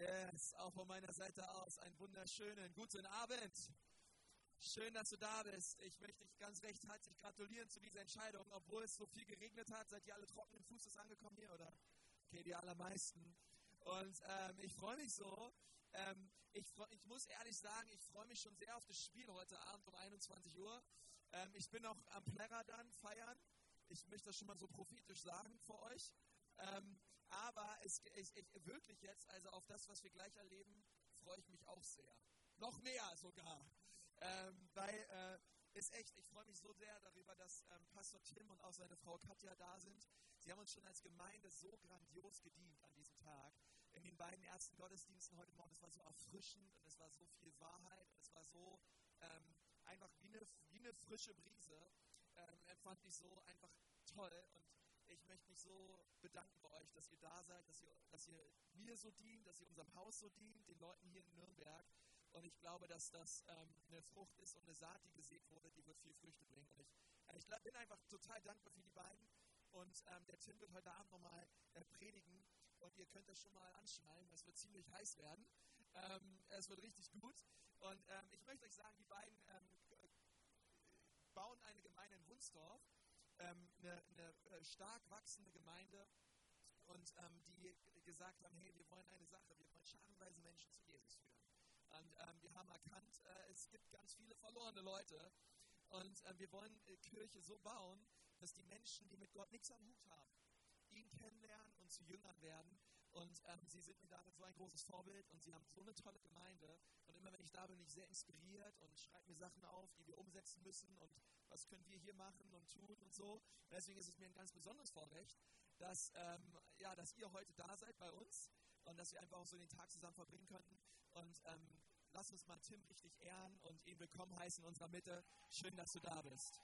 Yes, auch von meiner Seite aus einen wunderschönen guten Abend. Schön, dass du da bist. Ich möchte dich ganz recht herzlich gratulieren zu dieser Entscheidung, obwohl es so viel geregnet hat. Seid ihr alle trockenen Fußes angekommen hier, oder? Okay, die allermeisten. Und ähm, ich freue mich so. Ähm, ich, freu, ich, muss ehrlich sagen, ich freue mich schon sehr auf das Spiel heute Abend um 21 Uhr. Ähm, ich bin noch am Plärrer dann feiern. Ich möchte das schon mal so prophetisch sagen für euch. Ähm, aber es, ich, ich, wirklich jetzt, also auf das, was wir gleich erleben, freue ich mich auch sehr. Noch mehr sogar. Ähm, weil äh, ist echt, ich freue mich so sehr darüber, dass ähm, Pastor Tim und auch seine Frau Katja da sind. Sie haben uns schon als Gemeinde so grandios gedient an diesem Tag. In den beiden ersten Gottesdiensten heute Morgen, es war so erfrischend und es war so viel Wahrheit es war so ähm, einfach wie eine, wie eine frische Brise. Ähm, empfand ich so einfach toll und ich möchte mich so bedanken bei euch, dass ihr da seid, dass ihr, dass ihr mir so dient, dass ihr unserem Haus so dient, den Leuten hier in Nürnberg. Und ich glaube, dass das ähm, eine Frucht ist und eine Saat, die gesät wurde, die wird viel Früchte bringen. Und ich, äh, ich bin einfach total dankbar für die beiden. Und ähm, der Tim wird heute Abend nochmal äh, predigen. Und ihr könnt das schon mal anschnallen. Es wird ziemlich heiß werden. Ähm, es wird richtig gut. Und ähm, ich möchte euch sagen, die beiden ähm, bauen eine Gemeinde in Wunsdorf ähm, eine, eine, äh, stark wachsende Gemeinde und ähm, die gesagt haben, hey, wir wollen eine Sache, wir wollen scharenweise Menschen zu Jesus führen. Und ähm, wir haben erkannt, äh, es gibt ganz viele verlorene Leute und äh, wir wollen äh, Kirche so bauen, dass die Menschen, die mit Gott nichts am Hut haben, ihn kennenlernen und zu Jüngern werden und ähm, sie sind mir darin so ein großes Vorbild und sie haben so eine tolle Gemeinde. Und immer wenn ich da bin, bin ich sehr inspiriert und schreibe mir Sachen auf, die wir umsetzen müssen und was können wir hier machen und tun und so. Und deswegen ist es mir ein ganz besonderes Vorrecht, dass, ähm, ja, dass ihr heute da seid bei uns und dass wir einfach auch so den Tag zusammen verbringen könnten. Und ähm, lass uns mal Tim richtig ehren und ihn willkommen heißen in unserer Mitte. Schön, dass du da bist.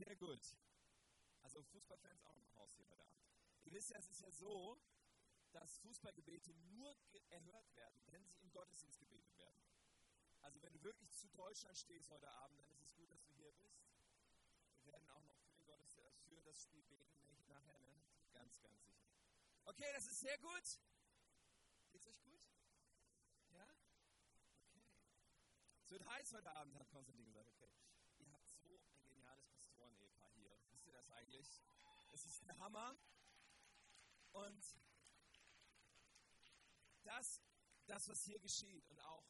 Sehr gut. Also Fußballfans auch im Haus hier heute Abend. Ihr wisst ja, es ist ja so, dass Fußballgebete nur erhört werden, wenn sie im Gottesdienst gebetet werden. Also wenn du wirklich zu Deutschland stehst heute Abend, dann ist es gut, dass du hier bist. Wir werden auch noch für, Gottesdienst, für das Spiel beten, nachher, ne? Ganz, ganz sicher. Okay, das ist sehr gut. Geht's euch gut? Ja? Okay. Es wird heiß heute Abend, hat Konstantin gesagt. Okay. Ihr habt so ein geniales Pastoren-Ehepaar hier. Eigentlich? Es ist der Hammer. Und das, das, was hier geschieht und auch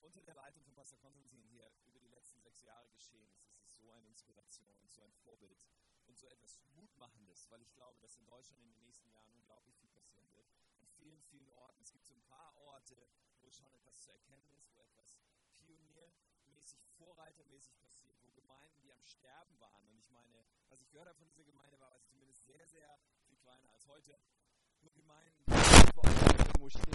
unter der Leitung von Pastor Konstantin hier über die letzten sechs Jahre geschehen ist, es ist so eine Inspiration und so ein Vorbild und so etwas Mutmachendes, weil ich glaube, dass in Deutschland in den nächsten Jahren unglaublich viel passieren wird. An vielen, vielen Orten. Es gibt so ein paar Orte, wo schon etwas zu erkennen ist, wo vorreitermäßig passiert, wo Gemeinden, die am Sterben waren, und ich meine, was ich gehört habe von dieser Gemeinde, war also zumindest sehr, sehr viel kleiner als heute, wo Gemeinden, die vor allem irgendwo stehen,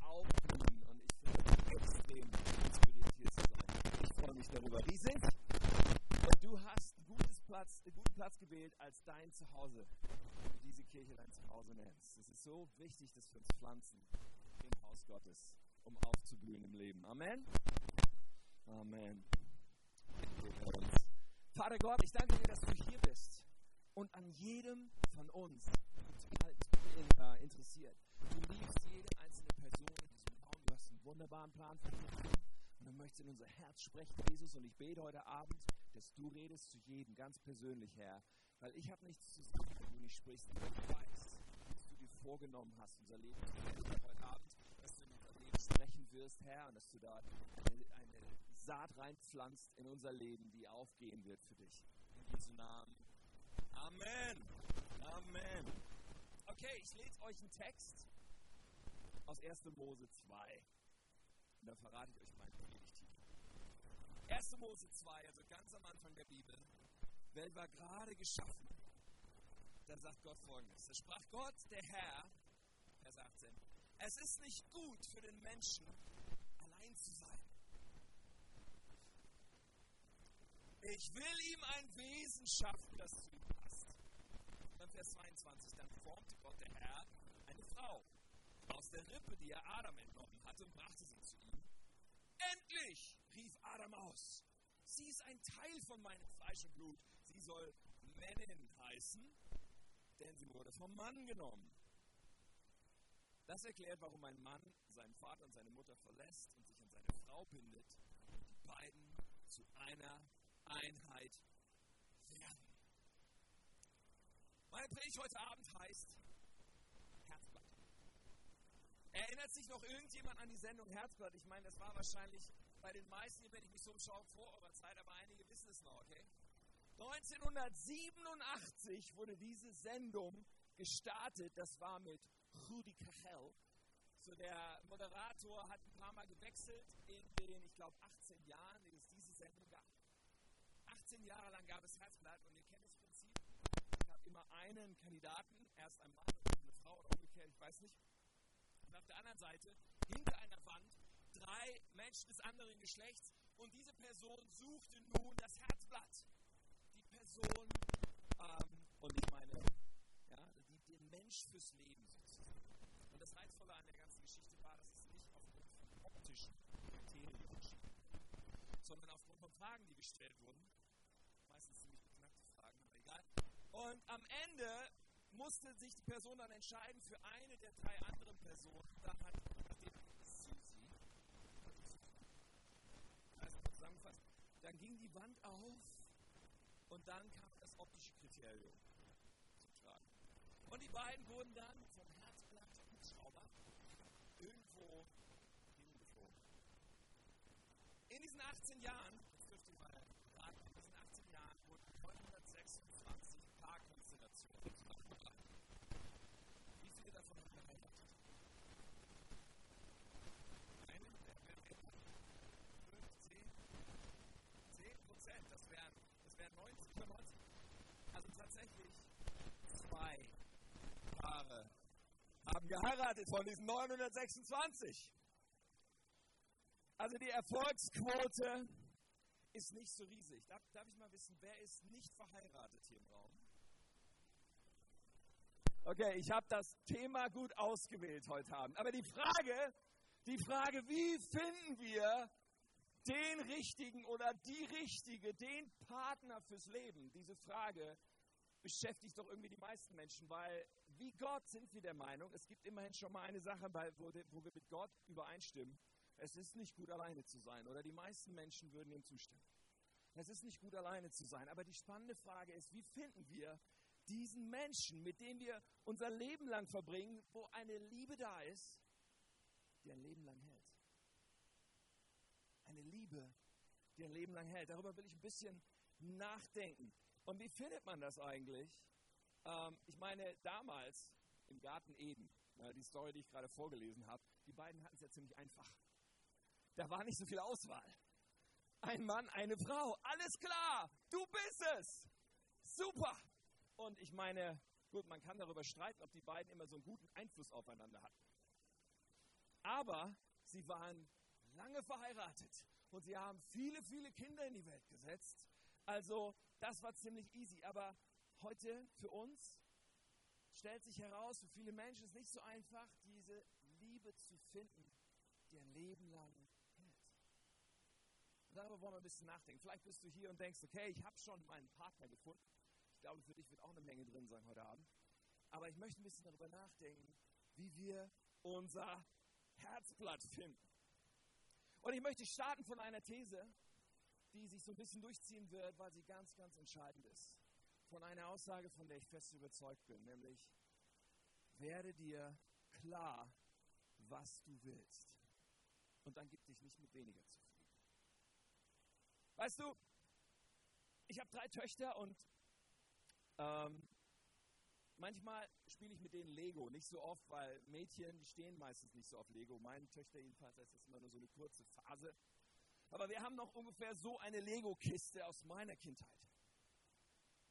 aufblühen und ich finde extrem inspiriert hier zu sein. Ich freue mich darüber riesig. Und du hast einen, gutes Platz, einen guten Platz gewählt als dein Zuhause, wenn du diese Kirche dein Zuhause nennst. Es ist so wichtig, dass wir uns pflanzen im Haus Gottes, um aufzublühen im Leben. Amen. Amen. Vater Gott, ich danke dir, dass du hier bist und an jedem von uns äh, interessiert. Du liebst jede einzelne Person in diesem Raum. Du hast einen wunderbaren Plan für uns. Und du möchtest in unser Herz sprechen, Jesus. Und ich bete heute Abend, dass du redest zu jedem, ganz persönlich, Herr. Weil ich habe nichts zu sagen, wenn du nicht sprichst. Ich weiß, was du dir vorgenommen hast, unser Leben zu verändern heute Abend. Dass du in unser Leben sprechen wirst, Herr. Und dass du da eine, eine Saat reinpflanzt in unser Leben, die aufgehen wird für dich. In Jesu Namen. Amen. Amen. Okay, ich lese euch einen Text aus 1. Mose 2. Und da verrate ich euch meinen Predigtitel. 1. Mose 2, also ganz am Anfang der Bibel. Welt war gerade geschaffen. Da sagt Gott folgendes. Da sprach Gott, der Herr, Vers 18, es ist nicht gut für den Menschen, allein zu sein. Ich will ihm ein Wesen schaffen, das zu ihm passt. Dann Vers 22, dann formte Gott der Herr eine Frau aus der Rippe, die er Adam entnommen hatte, und brachte sie zu ihm. Endlich, rief Adam aus. ist ein Teil von meinem Fleisch und Blut. Sie soll Männin heißen, denn sie wurde vom Mann genommen. Das erklärt, warum ein Mann seinen Vater und seine Mutter verlässt und sich an seine Frau bindet und die beiden zu einer Einheit werden. Meine Predigt heute Abend heißt Herzblatt. Erinnert sich noch irgendjemand an die Sendung Herzblatt? Ich meine, das war wahrscheinlich bei den meisten, wenn ich mich so umschaue, vor eurer Zeit, aber einige wissen es noch, okay? 1987 wurde diese Sendung gestartet. Das war mit Rudi Cachel. So der Moderator hat ein paar Mal gewechselt in den, ich glaube, 18 Jahren, die es diese Sendung gab. 18 Jahre lang gab es Herzblatt und ihr kennt das Prinzip. Es gab immer einen Kandidaten, erst ein Mann und eine Frau oder umgekehrt, ich weiß nicht. Und auf der anderen Seite, hinter einer Wand, drei Menschen des anderen Geschlechts und diese Person suchte nun das Herzblatt. Die Person, ähm, und ich meine, ja, die den Mensch fürs Leben sucht. Und das Reizvolle an der ganzen Geschichte war, dass es nicht aufgrund von optischen Kriterien entschieden sondern aufgrund von Fragen, die gestellt wurden. Meistens ziemlich beknackte Fragen, aber egal. Und am Ende musste sich die Person dann entscheiden für eine der drei anderen Personen. Dann hat zusammengefasst. Dann ging die Wand auf und dann kam das optische Kriterium zum Tragen. Und die beiden wurden dann vom Herzblatt Hubschrauber irgendwo hingeflogen. In diesen 18 Jahren, das dürft ihr mal raten, in diesen 18 Jahren wurden 926 Paarkonstellationen zusammengebracht. Wie viele davon haben geheiratet? Eine? Wer? Fünf, zehn? Zehn Prozent, das wären, das wären 90 oder 90. Also tatsächlich zwei Paare haben geheiratet von diesen 926. Also die Erfolgsquote ist nicht so riesig. Darf, darf ich mal wissen, wer ist nicht verheiratet hier im Raum? Okay, ich habe das Thema gut ausgewählt heute Abend. Aber die Frage, die Frage, wie finden wir den richtigen oder die richtige, den Partner fürs Leben, diese Frage beschäftigt doch irgendwie die meisten Menschen, weil wie Gott sind wir der Meinung, es gibt immerhin schon mal eine Sache, wo, wo wir mit Gott übereinstimmen. Es ist nicht gut, alleine zu sein. Oder die meisten Menschen würden ihm zustimmen. Es ist nicht gut, alleine zu sein. Aber die spannende Frage ist, wie finden wir diesen Menschen, mit dem wir unser Leben lang verbringen, wo eine Liebe da ist, die ein Leben lang hält. Eine Liebe, die ein Leben lang hält. Darüber will ich ein bisschen nachdenken. Und wie findet man das eigentlich? Ähm, ich meine, damals im Garten Eden, die Story, die ich gerade vorgelesen habe, die beiden hatten es ja ziemlich einfach. Da war nicht so viel Auswahl. Ein Mann, eine Frau, alles klar, du bist es. Super. Und ich meine, gut, man kann darüber streiten, ob die beiden immer so einen guten Einfluss aufeinander hatten. Aber sie waren lange verheiratet und sie haben viele, viele Kinder in die Welt gesetzt. Also das war ziemlich easy. Aber heute für uns stellt sich heraus, für viele Menschen ist es nicht so einfach, diese Liebe zu finden, die ein Leben lang darüber wollen wir ein bisschen nachdenken. Vielleicht bist du hier und denkst, okay, ich habe schon meinen Partner gefunden. Ich glaube, für dich wird auch eine Menge drin sein heute Abend. Aber ich möchte ein bisschen darüber nachdenken, wie wir unser Herzblatt finden. Und ich möchte starten von einer These, die sich so ein bisschen durchziehen wird, weil sie ganz, ganz entscheidend ist. Von einer Aussage, von der ich fest überzeugt bin, nämlich, werde dir klar, was du willst. Und dann gib dich nicht mit weniger zufrieden. Weißt du, ich habe drei Töchter und ähm, manchmal spiele ich mit denen Lego. Nicht so oft, weil Mädchen, stehen meistens nicht so auf Lego. Meine Töchter jedenfalls, das ist immer nur so eine kurze Phase. Aber wir haben noch ungefähr so eine Lego-Kiste aus meiner Kindheit.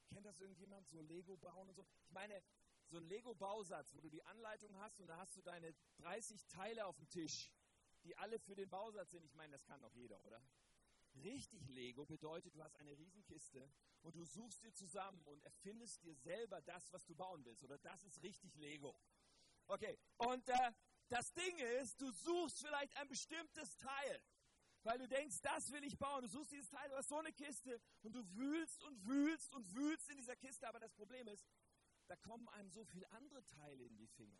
Kennt das irgendjemand? So Lego bauen und so? Ich meine, so ein Lego-Bausatz, wo du die Anleitung hast und da hast du deine 30 Teile auf dem Tisch, die alle für den Bausatz sind. Ich meine, das kann doch jeder, oder? Richtig Lego bedeutet, du hast eine Riesenkiste und du suchst dir zusammen und erfindest dir selber das, was du bauen willst. Oder das ist richtig Lego. Okay, und äh, das Ding ist, du suchst vielleicht ein bestimmtes Teil. Weil du denkst, das will ich bauen. Du suchst dieses Teil, du hast so eine Kiste und du wühlst und wühlst und wühlst in dieser Kiste. Aber das Problem ist, da kommen einem so viele andere Teile in die Finger.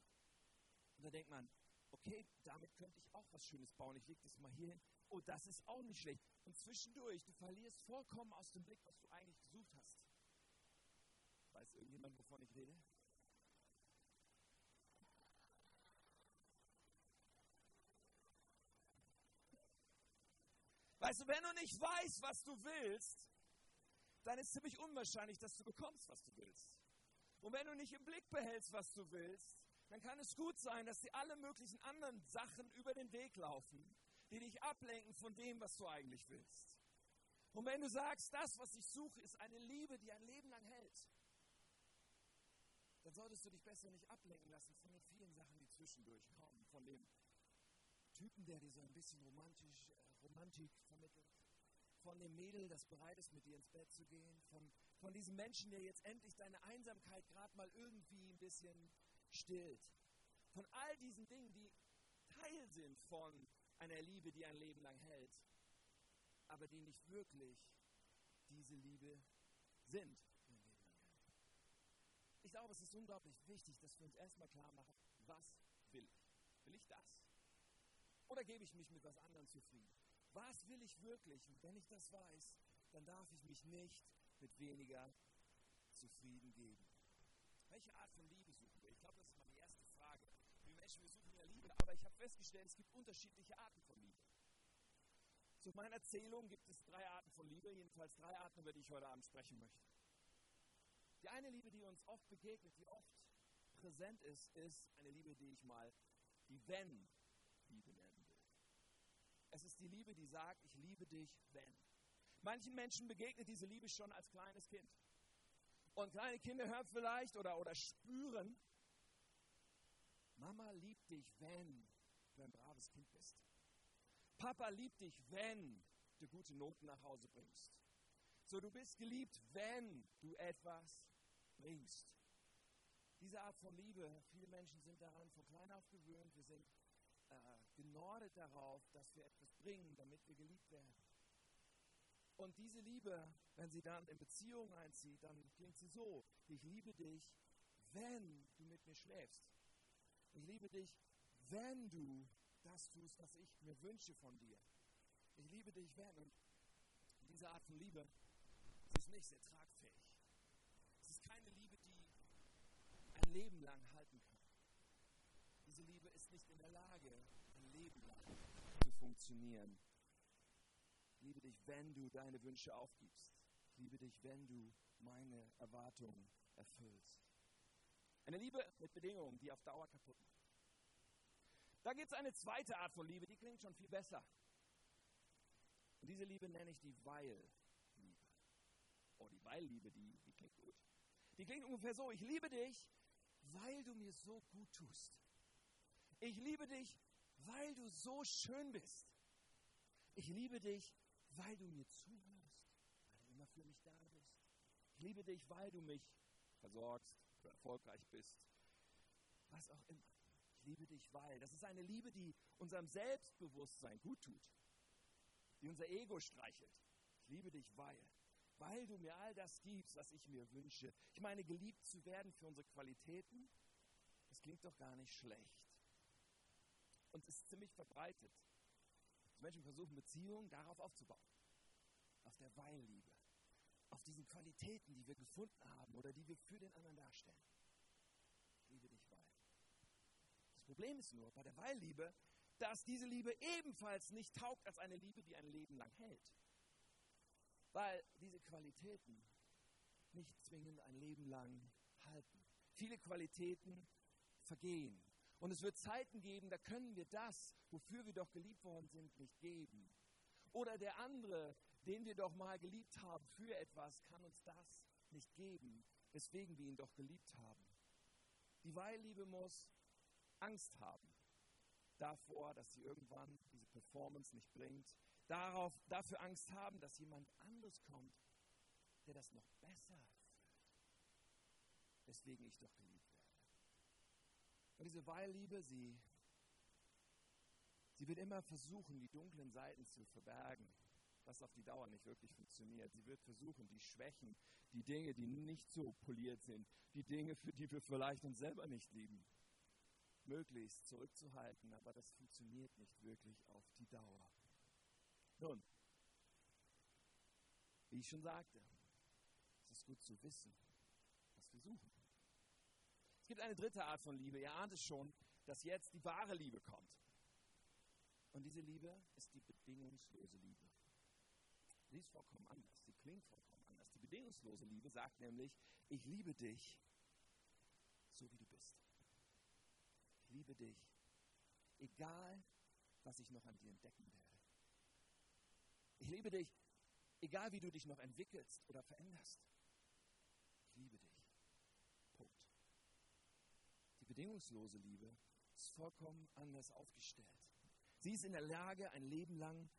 Und da denkt man, okay, damit könnte ich auch was Schönes bauen. Ich lege das mal hier hin. Oh, das ist auch nicht schlecht. Und zwischendurch, du verlierst vollkommen aus dem Blick, was du eigentlich gesucht hast. Weiß irgendjemand, wovon ich rede? Weißt du, wenn du nicht weißt, was du willst, dann ist ziemlich unwahrscheinlich, dass du bekommst, was du willst. Und wenn du nicht im Blick behältst, was du willst, dann kann es gut sein, dass dir alle möglichen anderen Sachen über den Weg laufen, die dich ablenken von dem, was du eigentlich willst. Und wenn du sagst, das, was ich suche, ist eine Liebe, die ein Leben lang hält, dann solltest du dich besser nicht ablenken lassen von den vielen Sachen, die zwischendurch kommen, von dem Typen, der dir so ein bisschen romantisch, äh, Romantik vermittelt, von dem Mädel, das bereit ist, mit dir ins Bett zu gehen, von, von diesem Menschen, der jetzt endlich deine Einsamkeit gerade mal irgendwie ein bisschen stillt. Von all diesen Dingen, die Teil sind von einer Liebe, die ein Leben lang hält, aber die nicht wirklich diese Liebe sind. Ich glaube, es ist unglaublich wichtig, dass wir uns erstmal klar machen, was will ich? Will ich das? Oder gebe ich mich mit was anderem zufrieden? Was will ich wirklich? Und wenn ich das weiß, dann darf ich mich nicht mit weniger zufrieden geben. Welche Art von Liebe suchen wir? Ich glaube, das ist mal die erste Frage. Wir Menschen, wir suchen ja Liebe, aber ich habe festgestellt, es gibt unterschiedliche Arten von Liebe. Zu meiner Erzählung gibt es drei Arten von Liebe, jedenfalls drei Arten, über die ich heute Abend sprechen möchte. Die eine Liebe, die uns oft begegnet, die oft präsent ist, ist eine Liebe, die ich mal die Wenn-Liebe nennen will. Es ist die Liebe, die sagt, ich liebe dich, wenn. Manchen Menschen begegnet diese Liebe schon als kleines Kind. Und kleine Kinder hören vielleicht oder, oder spüren, Mama liebt dich, wenn du ein braves Kind bist. Papa liebt dich, wenn du gute Noten nach Hause bringst. So, du bist geliebt, wenn du etwas bringst. Diese Art von Liebe, viele Menschen sind daran von klein auf gewöhnt. Wir sind äh, genordet darauf, dass wir etwas bringen, damit wir geliebt werden. Und diese Liebe, wenn sie dann in Beziehung einzieht, dann klingt sie so, ich liebe dich, wenn du mit mir schläfst. Ich liebe dich, wenn du das tust, was ich mir wünsche von dir. Ich liebe dich, wenn. Und diese Art von Liebe, ist nicht sehr tragfähig. Es ist keine Liebe, die ein Leben lang halten kann. Diese Liebe ist nicht in der Lage, ein Leben lang zu funktionieren. Ich liebe dich, wenn du deine Wünsche aufgibst. Ich liebe dich, wenn du meine Erwartungen erfüllst. Eine Liebe mit Bedingungen, die auf Dauer kaputt macht. Da gibt es eine zweite Art von Liebe, die klingt schon viel besser. Und diese Liebe nenne ich die Weil-Liebe. Oh, die Weil-Liebe, die, die klingt gut. Die klingt ungefähr so, ich liebe dich, weil du mir so gut tust. Ich liebe dich, weil du so schön bist. Ich liebe dich, weil du mir zuhörst, weil du immer für mich da bist. Ich liebe dich, weil du mich versorgst erfolgreich bist. Was auch immer. Ich liebe dich, weil. Das ist eine Liebe, die unserem Selbstbewusstsein gut tut. Die unser Ego streichelt. Ich liebe dich, weil. Weil du mir all das gibst, was ich mir wünsche. Ich meine, geliebt zu werden für unsere Qualitäten, das klingt doch gar nicht schlecht. Und es ist ziemlich verbreitet. Menschen versuchen, Beziehungen darauf aufzubauen. Auf der Weilliebe. Auf diesen Qualitäten, die wir gefunden haben oder die wir für den anderen darstellen. Liebe dich, weil. Das Problem ist nur bei der Weilliebe, dass diese Liebe ebenfalls nicht taugt als eine Liebe, die ein Leben lang hält. Weil diese Qualitäten nicht zwingend ein Leben lang halten. Viele Qualitäten vergehen. Und es wird Zeiten geben, da können wir das, wofür wir doch geliebt worden sind, nicht geben. Oder der andere, den wir doch mal geliebt haben für etwas, kann uns das nicht geben, weswegen wir ihn doch geliebt haben. Die Weilliebe muss Angst haben davor, dass sie irgendwann diese Performance nicht bringt, darauf, dafür Angst haben, dass jemand anderes kommt, der das noch besser fühlt, weswegen ich doch geliebt werde. Und diese Weilliebe, sie, Sie wird immer versuchen, die dunklen Seiten zu verbergen, was auf die Dauer nicht wirklich funktioniert. Sie wird versuchen, die Schwächen, die Dinge, die nicht so poliert sind, die Dinge, für die wir vielleicht uns selber nicht lieben, möglichst zurückzuhalten. Aber das funktioniert nicht wirklich auf die Dauer. Nun, wie ich schon sagte, es ist gut zu wissen, was wir suchen. Es gibt eine dritte Art von Liebe. Ihr ahnt es schon, dass jetzt die wahre Liebe kommt. Und diese Liebe ist die bedingungslose Liebe. Sie ist vollkommen anders. Sie klingt vollkommen anders. Die bedingungslose Liebe sagt nämlich, ich liebe dich, so wie du bist. Ich liebe dich, egal was ich noch an dir entdecken werde. Ich liebe dich, egal wie du dich noch entwickelst oder veränderst. Ich liebe dich. Punkt. Die bedingungslose Liebe ist vollkommen anders aufgestellt. Sie ist in der Lage, ein Leben lang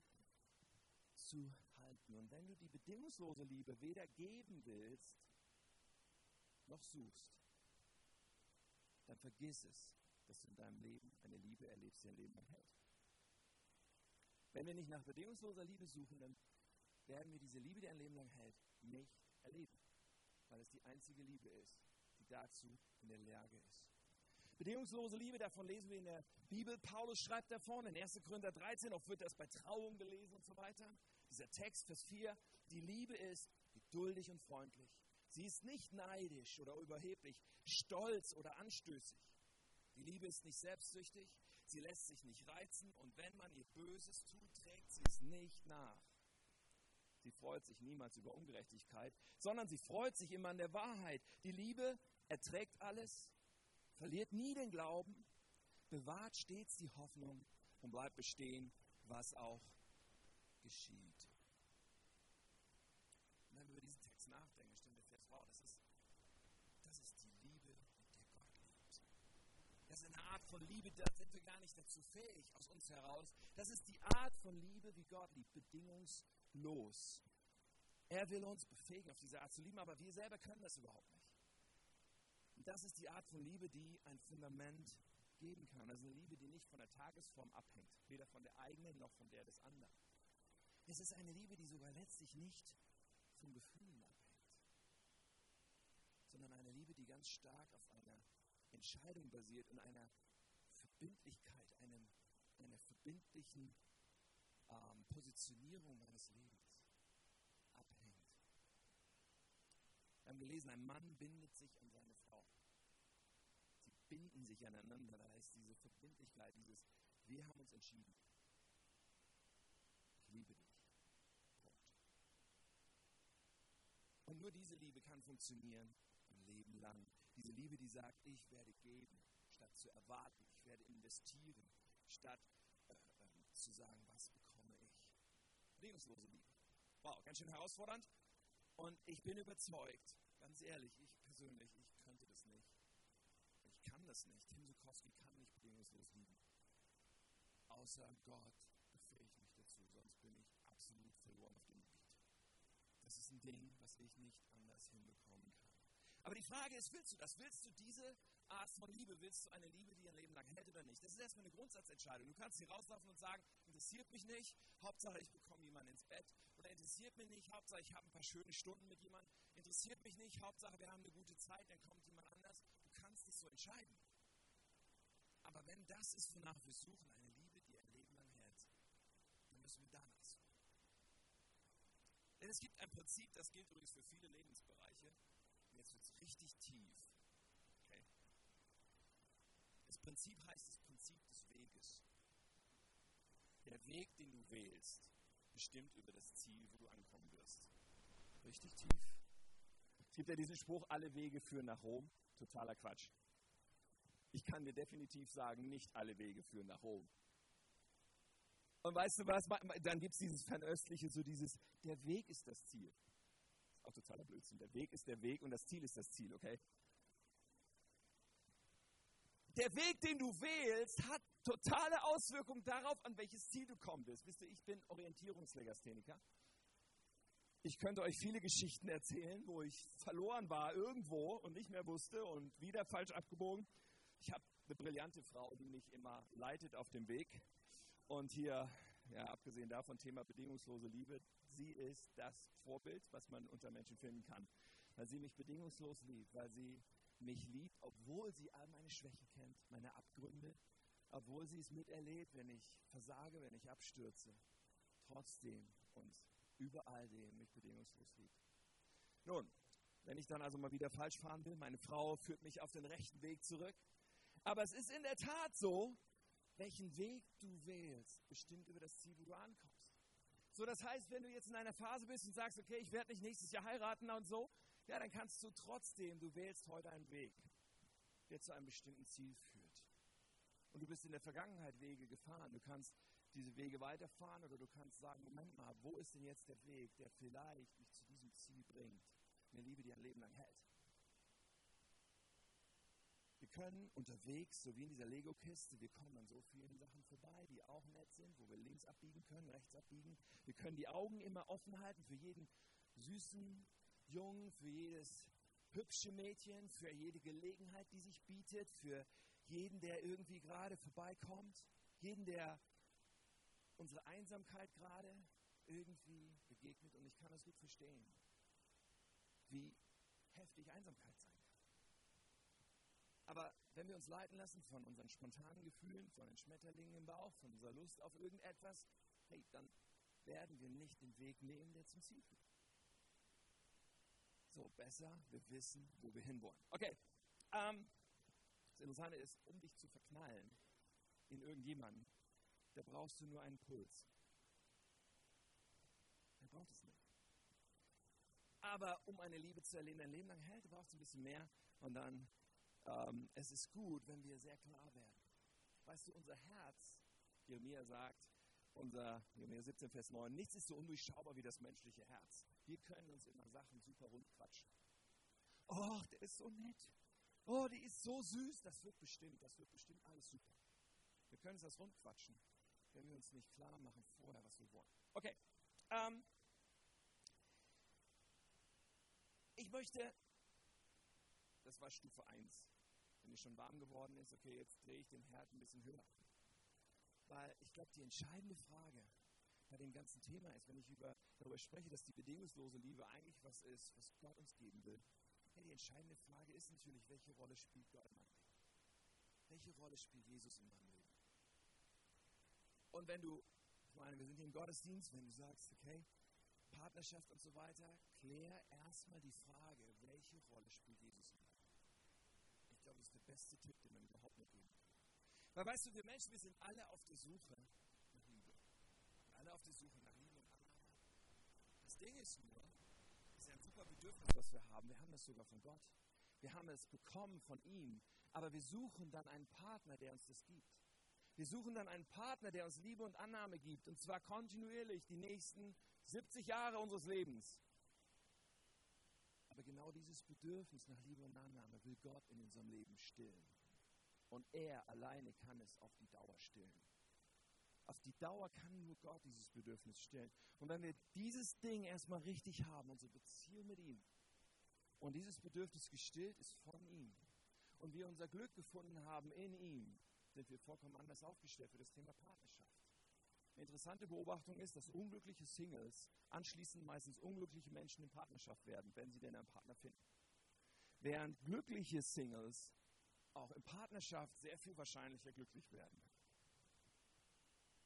zu halten. Und wenn du die bedingungslose Liebe weder geben willst, noch suchst, dann vergiss es, dass du in deinem Leben eine Liebe erlebst, die ein Leben lang hält. Wenn wir nicht nach bedingungsloser Liebe suchen, dann werden wir diese Liebe, die ein Leben lang hält, nicht erleben, weil es die einzige Liebe ist, die dazu in der Lage ist. Bedingungslose Liebe, davon lesen wir in der Bibel. Paulus schreibt davon in 1. Korinther 13, oft wird das bei Trauung gelesen und so weiter. Dieser Text, Vers 4, die Liebe ist geduldig und freundlich. Sie ist nicht neidisch oder überheblich, stolz oder anstößig. Die Liebe ist nicht selbstsüchtig, sie lässt sich nicht reizen und wenn man ihr Böses tut, trägt sie es nicht nach. Sie freut sich niemals über Ungerechtigkeit, sondern sie freut sich immer an der Wahrheit. Die Liebe erträgt alles, verliert nie den Glauben, bewahrt stets die Hoffnung und bleibt bestehen, was auch geschieht. Und wenn wir über diesen Text nachdenken, stellen wir fest, wow, das ist, das ist die Liebe, mit der Gott liebt. Das ist eine Art von Liebe, da sind wir gar nicht dazu fähig aus uns heraus. Das ist die Art von Liebe, wie Gott liebt, bedingungslos. Er will uns befähigen, auf diese Art zu lieben, aber wir selber können das überhaupt nicht. Und das ist die Art von Liebe, die ein Fundament geben kann. Das ist eine Liebe, die nicht von der Tagesform abhängt, weder von der eigenen noch von der des anderen. Es ist eine Liebe, die sogar letztlich nicht von Gefühlen abhängt, sondern eine Liebe, die ganz stark auf Entscheidung basiert und einer Verbindlichkeit, einem, einer verbindlichen ähm, Positionierung meines Lebens abhängt. Wir haben gelesen, ein Mann bindet sich an seine binden sich aneinander. Da ist diese Verbindlichkeit, dieses Wir haben uns entschieden. Ich liebe dich. Und nur diese Liebe kann funktionieren ein Leben lang. Diese Liebe, die sagt, ich werde geben, statt zu erwarten. Ich werde investieren, statt äh, äh, zu sagen, was bekomme ich. Bedingungslose Liebe. Wow, ganz schön herausfordernd. Und ich bin überzeugt, ganz ehrlich, ich persönlich, ich das nicht. Tim Sukowski kann nicht bedingungslos lieben. Außer Gott befähigt mich dazu, sonst bin ich absolut verloren auf dem Gebiet. Das ist ein Ding, was ich nicht anders hinbekommen kann. Aber die Frage ist, willst du das? Willst du diese Art von Liebe? Willst du eine Liebe, die ein Leben lang hält oder nicht? Das ist erstmal eine Grundsatzentscheidung. Du kannst hier rauslaufen und sagen, interessiert mich nicht, Hauptsache ich bekomme jemanden ins Bett. Oder interessiert mich nicht, Hauptsache ich habe ein paar schöne Stunden mit jemandem. Interessiert mich nicht, Hauptsache wir haben eine gute Zeit, dann kommt jemand anders. Du kannst dich so entscheiden. Aber wenn das ist, wonach wir suchen, eine Liebe, die ein Leben lang hält, dann müssen wir danach suchen. Denn es gibt ein Prinzip, das gilt übrigens für viele Lebensbereiche. Jetzt wird es richtig tief. Okay? Das Prinzip heißt das Prinzip des Weges. Der Weg, den du wählst, bestimmt über das Ziel, wo du ankommen wirst. Richtig tief. Es gibt ja diesen Spruch, alle Wege führen nach Rom. Totaler Quatsch. Ich kann dir definitiv sagen, nicht alle Wege führen nach Rom. Und weißt du was? Dann gibt es dieses Fernöstliche, so dieses, der Weg ist das Ziel. Auch totaler Blödsinn. Der Weg ist der Weg und das Ziel ist das Ziel, okay? Der Weg, den du wählst, hat totale Auswirkungen darauf, an welches Ziel du kommen wirst. Wisst ihr, ich bin Orientierungslegastheniker. Ich könnte euch viele Geschichten erzählen, wo ich verloren war irgendwo und nicht mehr wusste und wieder falsch abgebogen. Ich habe eine brillante Frau, die mich immer leitet auf dem Weg. Und hier, ja, abgesehen davon, Thema bedingungslose Liebe, sie ist das Vorbild, was man unter Menschen finden kann. Weil sie mich bedingungslos liebt, weil sie mich liebt, obwohl sie all meine Schwächen kennt, meine Abgründe, obwohl sie es miterlebt, wenn ich versage, wenn ich abstürze. Trotzdem und über all dem mich bedingungslos liebt. Nun, wenn ich dann also mal wieder falsch fahren will, meine Frau führt mich auf den rechten Weg zurück. Aber es ist in der Tat so, welchen Weg du wählst, bestimmt über das Ziel, wo du ankommst. So, das heißt, wenn du jetzt in einer Phase bist und sagst, okay, ich werde nicht nächstes Jahr heiraten und so, ja, dann kannst du trotzdem, du wählst heute einen Weg, der zu einem bestimmten Ziel führt. Und du bist in der Vergangenheit Wege gefahren. Du kannst diese Wege weiterfahren oder du kannst sagen, Moment mal, wo ist denn jetzt der Weg, der vielleicht mich zu diesem Ziel bringt? Eine Liebe, die ein Leben lang hält. Können unterwegs, so wie in dieser Lego-Kiste, wir kommen an so vielen Sachen vorbei, die auch nett sind, wo wir links abbiegen können, rechts abbiegen. Wir können die Augen immer offen halten für jeden süßen Jungen, für jedes hübsche Mädchen, für jede Gelegenheit, die sich bietet, für jeden, der irgendwie gerade vorbeikommt, jeden, der unsere Einsamkeit gerade irgendwie begegnet. Und ich kann das gut verstehen, wie heftig Einsamkeit sein. Aber wenn wir uns leiten lassen von unseren spontanen Gefühlen, von den Schmetterlingen im Bauch, von unserer Lust auf irgendetwas, hey, dann werden wir nicht den Weg nehmen, der zum Ziel führt. So, besser, wir wissen, wo wir hinwollen. Okay, ähm, das Interessante ist, um dich zu verknallen in irgendjemanden, da brauchst du nur einen Puls. Er braucht es nicht. Aber um eine Liebe zu erleben, ein Leben lang hält, braucht es ein bisschen mehr. Und dann, ähm, es ist gut, wenn wir sehr klar werden. Weißt du, unser Herz, Jeremia sagt, unser Jeremia 17, Vers 9, nichts ist so undurchschaubar wie das menschliche Herz. Wir können uns immer Sachen super rund quatschen. Oh, der ist so nett. Oh, die ist so süß. Das wird bestimmt, das wird bestimmt alles super. Wir können uns das rundquatschen, wenn wir uns nicht klar machen vorher, was wir wollen. Okay. Ähm, ich möchte, das war Stufe 1. Wenn es schon warm geworden ist, okay, jetzt drehe ich den Herd ein bisschen höher. Weil ich glaube, die entscheidende Frage bei dem ganzen Thema ist, wenn ich über, darüber spreche, dass die bedingungslose Liebe eigentlich was ist, was Gott uns geben will. Ja, die entscheidende Frage ist natürlich, welche Rolle spielt Gott in meinem Leben? Welche Rolle spielt Jesus in meinem Leben? Und wenn du, ich meine, wir sind hier im Gottesdienst, wenn du sagst, okay, Partnerschaft und so weiter, klär erstmal die Frage, welche Rolle spielt Jesus in meinem Leben? Glaube, das ist der beste Tipp, den man überhaupt mitgeben kann. Weil weißt du, wir Menschen, wir sind alle auf der Suche nach Liebe. Alle auf der Suche nach Liebe und Annahme. Das Ding ist nur, das ist ein super Bedürfnis, was wir haben. Wir haben das sogar von Gott. Wir haben es bekommen von ihm. Aber wir suchen dann einen Partner, der uns das gibt. Wir suchen dann einen Partner, der uns Liebe und Annahme gibt. Und zwar kontinuierlich die nächsten 70 Jahre unseres Lebens. Aber genau dieses Bedürfnis nach Liebe und Annahme will Gott in unserem Leben stillen. Und er alleine kann es auf die Dauer stillen. Auf die Dauer kann nur Gott dieses Bedürfnis stillen. Und wenn wir dieses Ding erstmal richtig haben, unsere Beziehung mit ihm, und dieses Bedürfnis gestillt ist von ihm, und wir unser Glück gefunden haben in ihm, sind wir vollkommen anders aufgestellt für das Thema Partnerschaft. Interessante Beobachtung ist, dass unglückliche Singles anschließend meistens unglückliche Menschen in Partnerschaft werden, wenn sie denn einen Partner finden. Während glückliche Singles auch in Partnerschaft sehr viel wahrscheinlicher glücklich werden.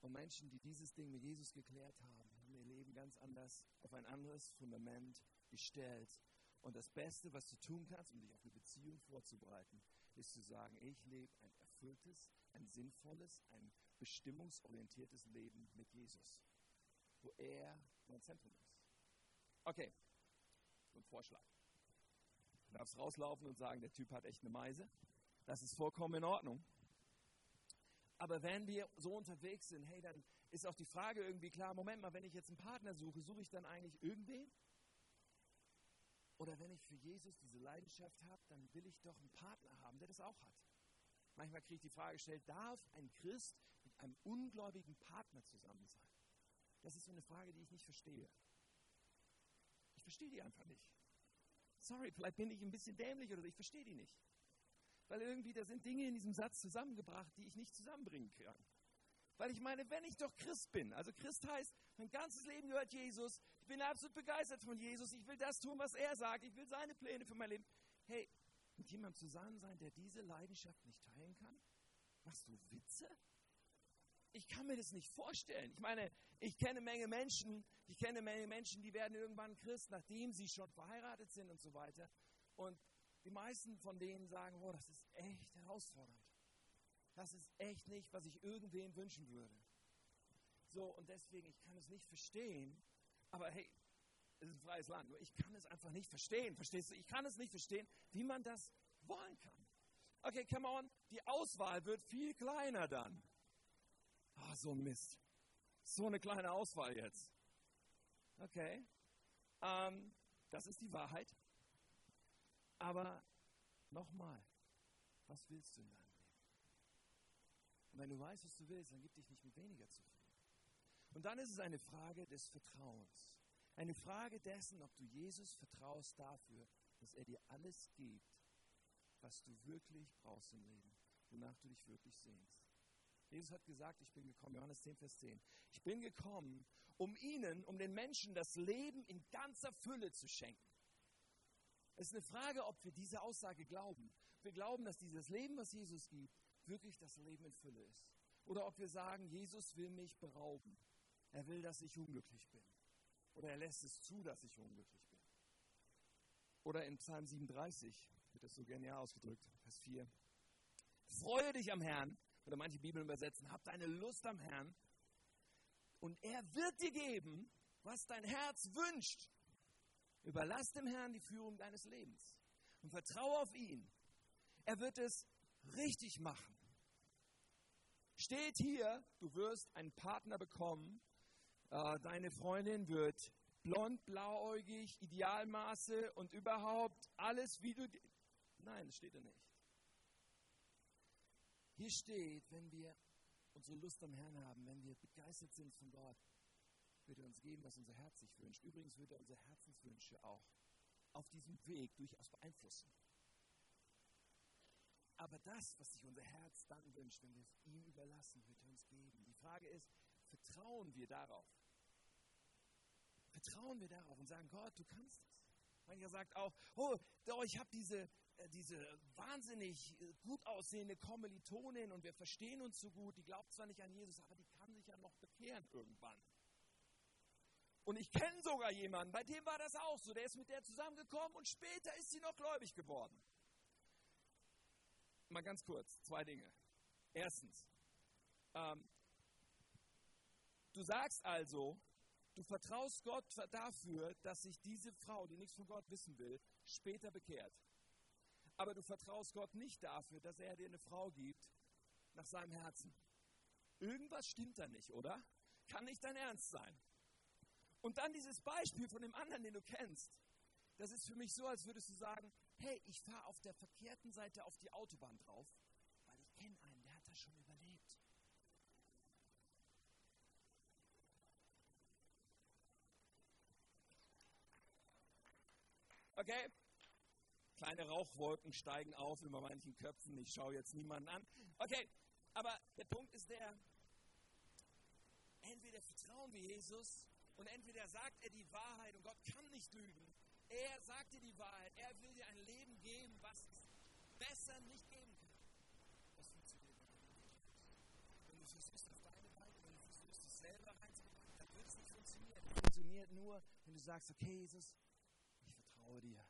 Und Menschen, die dieses Ding mit Jesus geklärt haben, haben ihr Leben ganz anders auf ein anderes Fundament gestellt. Und das Beste, was du tun kannst, um dich auf eine Beziehung vorzubereiten, ist zu sagen, ich lebe ein erfülltes, ein sinnvolles, ein bestimmungsorientiertes Leben mit Jesus, wo er mein Zentrum ist. Okay, so ein Vorschlag. Du darfst rauslaufen und sagen, der Typ hat echt eine Meise. Das ist vollkommen in Ordnung. Aber wenn wir so unterwegs sind, hey, dann ist auch die Frage irgendwie klar, Moment mal, wenn ich jetzt einen Partner suche, suche ich dann eigentlich irgendwen? Oder wenn ich für Jesus diese Leidenschaft habe, dann will ich doch einen Partner haben, der das auch hat. Manchmal kriege ich die Frage gestellt, darf ein Christ mit einem ungläubigen Partner zusammen sein? Das ist so eine Frage, die ich nicht verstehe. Ich verstehe die einfach nicht. Sorry, vielleicht bin ich ein bisschen dämlich oder so, ich verstehe die nicht. Weil irgendwie, da sind Dinge in diesem Satz zusammengebracht, die ich nicht zusammenbringen kann. Weil ich meine, wenn ich doch Christ bin, also Christ heißt, mein ganzes Leben gehört Jesus, ich bin absolut begeistert von Jesus, ich will das tun, was er sagt, ich will seine Pläne für mein Leben. Hey, mit jemandem zusammen sein, der diese Leidenschaft nicht teilen kann? Machst du Witze? Ich kann mir das nicht vorstellen. Ich meine, ich kenne Menge Menschen, ich kenne Menge Menschen, die werden irgendwann Christ, nachdem sie schon verheiratet sind und so weiter. Und die meisten von denen sagen, oh, das ist echt herausfordernd. Das ist echt nicht, was ich irgendwem wünschen würde. So, und deswegen, ich kann es nicht verstehen, aber hey, es ist ein freies Land, nur ich kann es einfach nicht verstehen, verstehst du? Ich kann es nicht verstehen, wie man das wollen kann. Okay, come on, die Auswahl wird viel kleiner dann. Ah, oh, so ein Mist. So eine kleine Auswahl jetzt. Okay, ähm, das ist die Wahrheit. Aber nochmal, was willst du in deinem Leben? Und wenn du weißt, was du willst, dann gib dich nicht mit weniger zufrieden. Und dann ist es eine Frage des Vertrauens. Eine Frage dessen, ob du Jesus vertraust dafür, dass er dir alles gibt, was du wirklich brauchst im Leben, wonach du dich wirklich sehnst. Jesus hat gesagt, ich bin gekommen, Johannes 10, Vers 10. Ich bin gekommen, um ihnen, um den Menschen das Leben in ganzer Fülle zu schenken. Es ist eine Frage, ob wir diese Aussage glauben. Wir glauben, dass dieses Leben, was Jesus gibt, wirklich das Leben in Fülle ist. Oder ob wir sagen, Jesus will mich berauben. Er will, dass ich unglücklich bin. Oder er lässt es zu, dass ich unglücklich bin. Oder in Psalm 37 wird das so genial ausgedrückt, Vers 4. Freue dich am Herrn. Oder manche Bibeln übersetzen, hab deine Lust am Herrn. Und er wird dir geben, was dein Herz wünscht. Überlass dem Herrn die Führung deines Lebens und vertraue auf ihn. Er wird es richtig machen. Steht hier, du wirst einen Partner bekommen. Äh, deine Freundin wird blond, blauäugig, Idealmaße und überhaupt alles, wie du. Nein, das steht da nicht. Hier steht, wenn wir unsere Lust am Herrn haben, wenn wir begeistert sind von Gott, wird er uns geben, was unser Herz sich wünscht. Übrigens wird er unsere Herzenswünsche auch auf diesem Weg durchaus beeinflussen. Aber das, was sich unser Herz dann wünscht, wenn wir es ihm überlassen, wird er uns geben. Die Frage ist, vertrauen wir darauf? Vertrauen wir darauf und sagen, Gott, du kannst es. Mancher sagt auch, oh, ich habe diese, diese wahnsinnig äh, gut aussehende Kommilitonin und wir verstehen uns so gut, die glaubt zwar nicht an Jesus, aber die kann sich ja noch bekehren irgendwann. Und ich kenne sogar jemanden, bei dem war das auch so. Der ist mit der zusammengekommen und später ist sie noch gläubig geworden. Mal ganz kurz, zwei Dinge. Erstens, ähm, du sagst also, du vertraust Gott dafür, dass sich diese Frau, die nichts von Gott wissen will, später bekehrt. Aber du vertraust Gott nicht dafür, dass er dir eine Frau gibt nach seinem Herzen. Irgendwas stimmt da nicht, oder? Kann nicht dein Ernst sein. Und dann dieses Beispiel von dem anderen, den du kennst. Das ist für mich so, als würdest du sagen, hey, ich fahre auf der verkehrten Seite auf die Autobahn drauf, weil ich kenne einen, der hat das schon überlebt. Okay? Kleine Rauchwolken steigen auf über manchen Köpfen. Ich schaue jetzt niemanden an. Okay, aber der Punkt ist der, entweder vertrauen wir Jesus und entweder sagt er die Wahrheit und Gott kann nicht lügen. Er sagt dir die Wahrheit. Er will dir ein Leben geben, was es besser nicht geben kann. Das funktioniert, du Wenn du versuchst, auf selber reinzubekommen, dann wird es nicht funktionieren. Es funktioniert nur, wenn du sagst, okay, Jesus, ich vertraue dir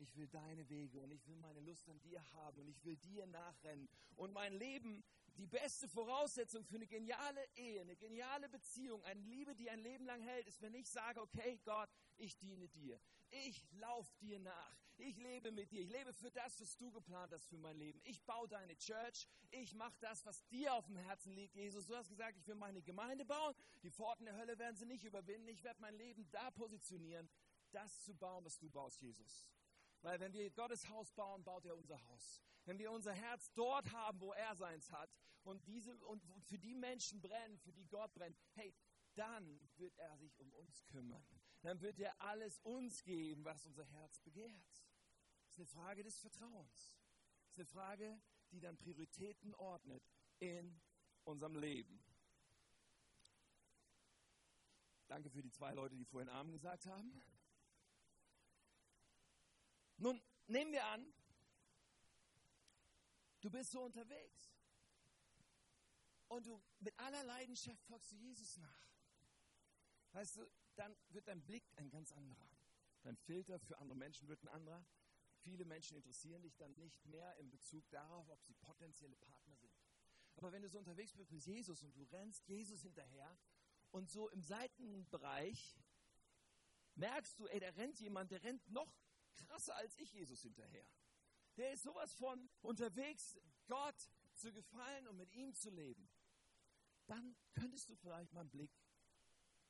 ich will deine Wege und ich will meine Lust an dir haben und ich will dir nachrennen. Und mein Leben, die beste Voraussetzung für eine geniale Ehe, eine geniale Beziehung, eine Liebe, die ein Leben lang hält, ist, wenn ich sage, okay, Gott, ich diene dir. Ich laufe dir nach. Ich lebe mit dir. Ich lebe für das, was du geplant hast für mein Leben. Ich baue deine Church. Ich mache das, was dir auf dem Herzen liegt, Jesus. Du hast gesagt, ich will meine Gemeinde bauen. Die Pforten der Hölle werden sie nicht überwinden. Ich werde mein Leben da positionieren, das zu bauen, was du baust, Jesus. Weil wenn wir Gottes Haus bauen, baut er unser Haus. Wenn wir unser Herz dort haben, wo er seins hat und, diese, und für die Menschen brennen, für die Gott brennt, hey, dann wird er sich um uns kümmern. Dann wird er alles uns geben, was unser Herz begehrt. Das ist eine Frage des Vertrauens. Das ist eine Frage, die dann Prioritäten ordnet in unserem Leben. Danke für die zwei Leute, die vorhin Amen gesagt haben. Nun, nehmen wir an, du bist so unterwegs und du mit aller Leidenschaft folgst du Jesus nach. Weißt du, dann wird dein Blick ein ganz anderer. Dein Filter für andere Menschen wird ein anderer. Viele Menschen interessieren dich dann nicht mehr in Bezug darauf, ob sie potenzielle Partner sind. Aber wenn du so unterwegs bist mit Jesus und du rennst Jesus hinterher und so im Seitenbereich merkst du, ey, da rennt jemand, der rennt noch krasser als ich Jesus hinterher. Der ist sowas von unterwegs, Gott zu gefallen und mit ihm zu leben. Dann könntest du vielleicht mal einen Blick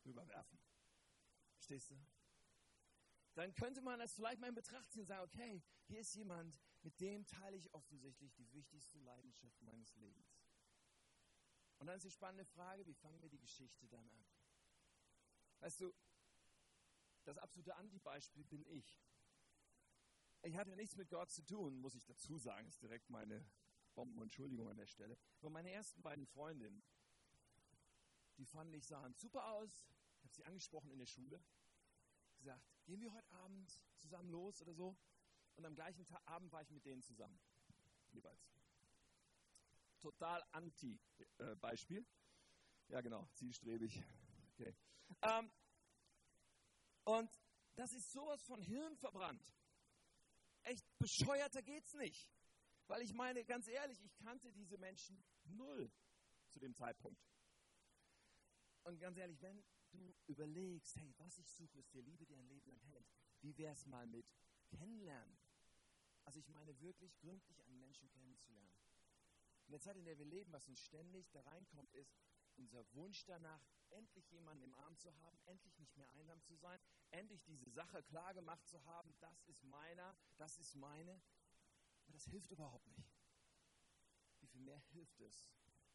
rüberwerfen. Verstehst du? Dann könnte man das vielleicht mal in Betracht ziehen und sagen, okay, hier ist jemand, mit dem teile ich offensichtlich die wichtigste Leidenschaft meines Lebens. Und dann ist die spannende Frage, wie fangen wir die Geschichte dann an? Weißt du, das absolute Antibeispiel bin ich. Ich hatte nichts mit Gott zu tun, muss ich dazu sagen, ist direkt meine Bombenentschuldigung an der Stelle. Aber meine ersten beiden Freundinnen, die fanden ich sahen super aus. Ich habe sie angesprochen in der Schule. Gesagt, gehen wir heute Abend zusammen los oder so? Und am gleichen Tag, Abend war ich mit denen zusammen. Jeweils. Total Anti-Beispiel. Äh, ja, genau, zielstrebig. Okay. Ähm, und das ist sowas von Hirn verbrannt. Echt bescheuerter geht's nicht. Weil ich meine, ganz ehrlich, ich kannte diese Menschen null zu dem Zeitpunkt. Und ganz ehrlich, wenn du überlegst, hey, was ich suche, ist dir Liebe, die ein Leben lang hält, wie wäre es mal mit kennenlernen? Also ich meine wirklich gründlich einen Menschen kennenzulernen. In der Zeit, in der wir leben, was uns ständig da reinkommt, ist unser Wunsch danach, endlich jemanden im Arm zu haben, endlich nicht mehr einsam zu sein, endlich diese Sache klar gemacht zu haben, das ist meiner, das ist meine. Aber das hilft überhaupt nicht. Wie viel mehr hilft es,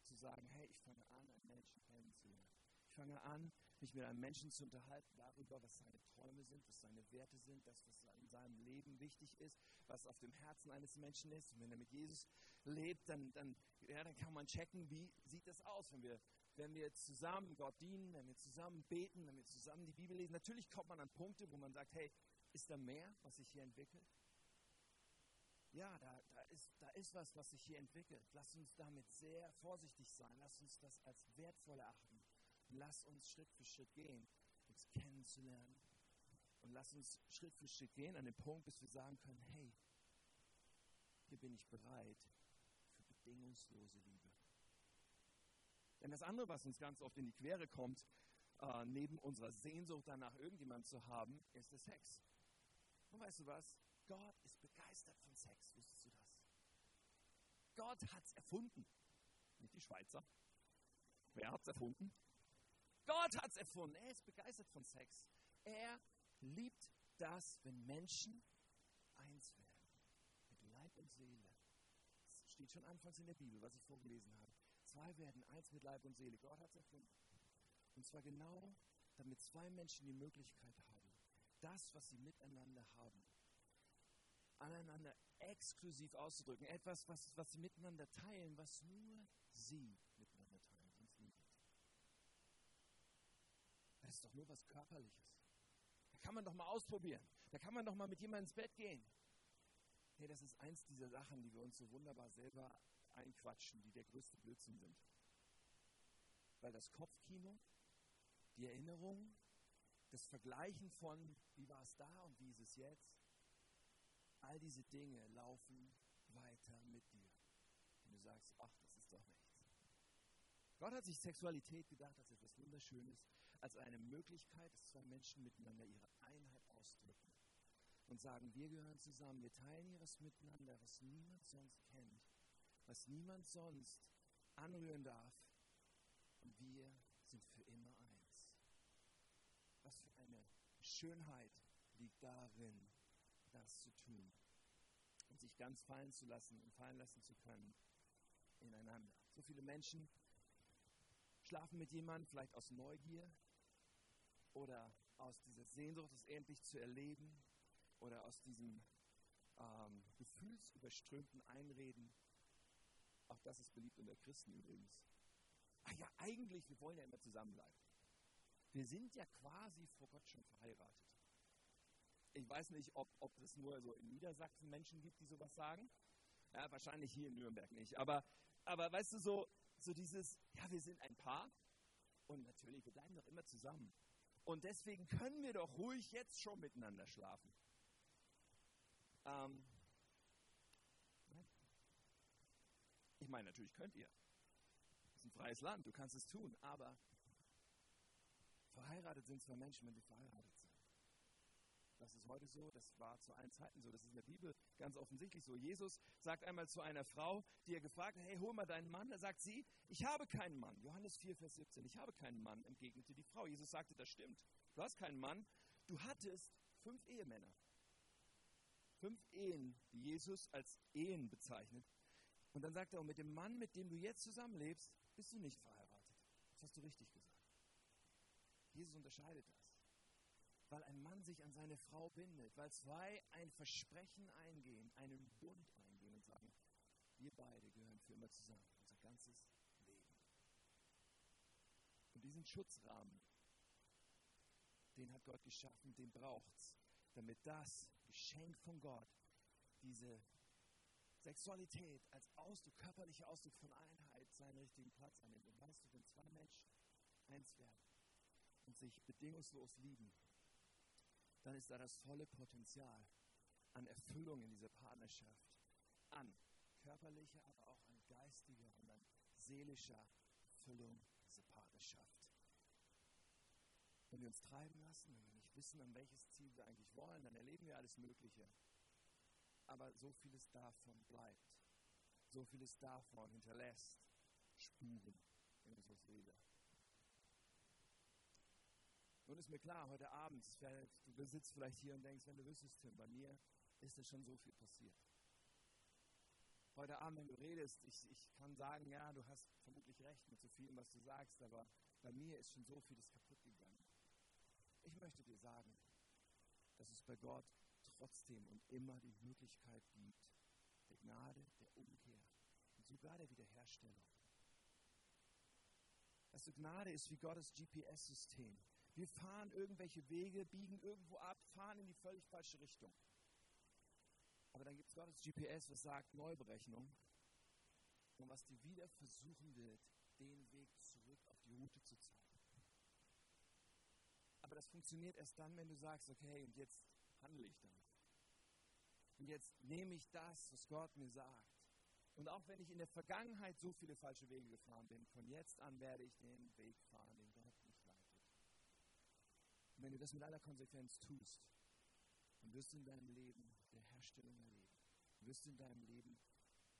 zu sagen, hey, ich fange an, einen Menschen kennenzulernen. Ich fange an, mich mit einem Menschen zu unterhalten darüber, was seine Träume sind, was seine Werte sind, das, was in seinem Leben wichtig ist, was auf dem Herzen eines Menschen ist. Und wenn er mit Jesus lebt, dann, dann, ja, dann kann man checken, wie sieht das aus, wenn wir, wenn wir zusammen Gott dienen, wenn wir zusammen beten, wenn wir zusammen die Bibel lesen. Natürlich kommt man an Punkte, wo man sagt, hey, ist da mehr, was sich hier entwickelt? Ja, da, da, ist, da ist was, was sich hier entwickelt. Lass uns damit sehr vorsichtig sein. Lass uns das als wertvoll erachten. Lass uns Schritt für Schritt gehen, uns kennenzulernen. Und lass uns Schritt für Schritt gehen an den Punkt, bis wir sagen können, hey, hier bin ich bereit für bedingungslose Liebe. Denn das andere, was uns ganz oft in die Quere kommt, äh, neben unserer Sehnsucht danach, irgendjemand zu haben, ist der Sex. Und weißt du was? Gott ist begeistert von Sex. Wusstest du das? Gott hat es erfunden. Nicht die Schweizer. Wer hat es erfunden? Gott hat es erfunden. Er ist begeistert von Sex. Er liebt das, wenn Menschen eins werden. Mit Leib und Seele. Das steht schon anfangs in der Bibel, was ich vorgelesen habe. Zwei werden eins mit Leib und Seele. Gott hat es erfunden. Und zwar genau, damit zwei Menschen die Möglichkeit haben, das, was sie miteinander haben, aneinander exklusiv auszudrücken. Etwas, was, was sie miteinander teilen, was nur sie miteinander teilen, sonst niemand. Das ist doch nur was Körperliches. Da kann man doch mal ausprobieren. Da kann man doch mal mit jemandem ins Bett gehen. Hey, das ist eins dieser Sachen, die wir uns so wunderbar selber einquatschen, die der größte Blödsinn sind. Weil das Kopfkino, die Erinnerung, das Vergleichen von, wie war es da und wie ist es jetzt, all diese Dinge laufen weiter mit dir. Und du sagst, ach, das ist doch nichts. Gott hat sich Sexualität gedacht als etwas Wunderschönes, als eine Möglichkeit, dass zwei Menschen miteinander ihre Einheit ausdrücken und sagen, wir gehören zusammen, wir teilen was miteinander, was niemand sonst kennt, was niemand sonst anrühren darf. Und wir sind für immer eins. Was für eine Schönheit liegt darin, das zu tun und sich ganz fallen zu lassen und fallen lassen zu können ineinander. So viele Menschen schlafen mit jemandem, vielleicht aus Neugier oder aus dieser Sehnsucht, es endlich zu erleben oder aus diesem ähm, gefühlsüberströmten Einreden. Auch das ist beliebt unter Christen übrigens. Ach ja, eigentlich, wir wollen ja immer zusammenbleiben. wir sind ja quasi vor Gott schon verheiratet. Ich weiß nicht, ob, ob es nur so in Niedersachsen Menschen gibt, die sowas sagen. Ja, wahrscheinlich hier in Nürnberg nicht. Aber, aber weißt du, so, so dieses, ja, wir sind ein Paar und natürlich, wir bleiben doch immer zusammen. Und deswegen können wir doch ruhig jetzt schon miteinander schlafen. Ähm, ich meine, natürlich könnt ihr. Das ist ein freies Land, du kannst es tun, aber verheiratet sind zwei Menschen, wenn sie verheiratet sind. Das ist heute so, das war zu allen Zeiten so, das ist in der Bibel ganz offensichtlich so. Jesus sagt einmal zu einer Frau, die er gefragt hat, hey, hol mal deinen Mann. Da sagt sie, ich habe keinen Mann. Johannes 4, Vers 17, ich habe keinen Mann, entgegnete die Frau. Jesus sagte, das stimmt. Du hast keinen Mann. Du hattest fünf Ehemänner. Fünf Ehen, die Jesus als Ehen bezeichnet. Und dann sagt er, und mit dem Mann, mit dem du jetzt zusammenlebst, bist du nicht verheiratet. Das hast du richtig gesagt. Jesus unterscheidet das weil ein Mann sich an seine Frau bindet, weil zwei ein Versprechen eingehen, einen Bund eingehen und sagen, wir beide gehören für immer zusammen, unser ganzes Leben. Und diesen Schutzrahmen, den hat Gott geschaffen, den braucht es, damit das Geschenk von Gott, diese Sexualität als Ausdruck, körperlicher Ausdruck von Einheit seinen richtigen Platz annimmt. Und weißt du, wenn zwei Menschen eins werden und sich bedingungslos lieben, dann ist da das volle Potenzial an Erfüllung in dieser Partnerschaft, an körperlicher, aber auch an geistiger und an seelischer Erfüllung dieser Partnerschaft. Wenn wir uns treiben lassen, wenn wir nicht wissen, an welches Ziel wir eigentlich wollen, dann erleben wir alles Mögliche. Aber so vieles davon bleibt. So vieles davon hinterlässt Spuren in unserer Seele. Nun ist mir klar, heute Abend, du sitzt vielleicht hier und denkst, wenn du wüsstest, Tim, bei mir ist es schon so viel passiert. Heute Abend, wenn du redest, ich, ich kann sagen, ja, du hast vermutlich recht mit so vielem, was du sagst, aber bei mir ist schon so vieles kaputt gegangen. Ich möchte dir sagen, dass es bei Gott trotzdem und immer die Möglichkeit gibt, der Gnade, der Umkehr und sogar der Wiederherstellung. Also Gnade ist wie Gottes GPS-System. Wir fahren irgendwelche Wege, biegen irgendwo ab, fahren in die völlig falsche Richtung. Aber dann gibt es Gottes GPS, was sagt Neuberechnung und was dir wieder versuchen wird, den Weg zurück auf die Route zu zeigen. Aber das funktioniert erst dann, wenn du sagst, okay, und jetzt handle ich danach. Und jetzt nehme ich das, was Gott mir sagt. Und auch wenn ich in der Vergangenheit so viele falsche Wege gefahren bin, von jetzt an werde ich den Weg fahren, den und wenn du das mit aller Konsequenz tust, dann wirst du in deinem Leben der Herstellung erleben. Du wirst in deinem Leben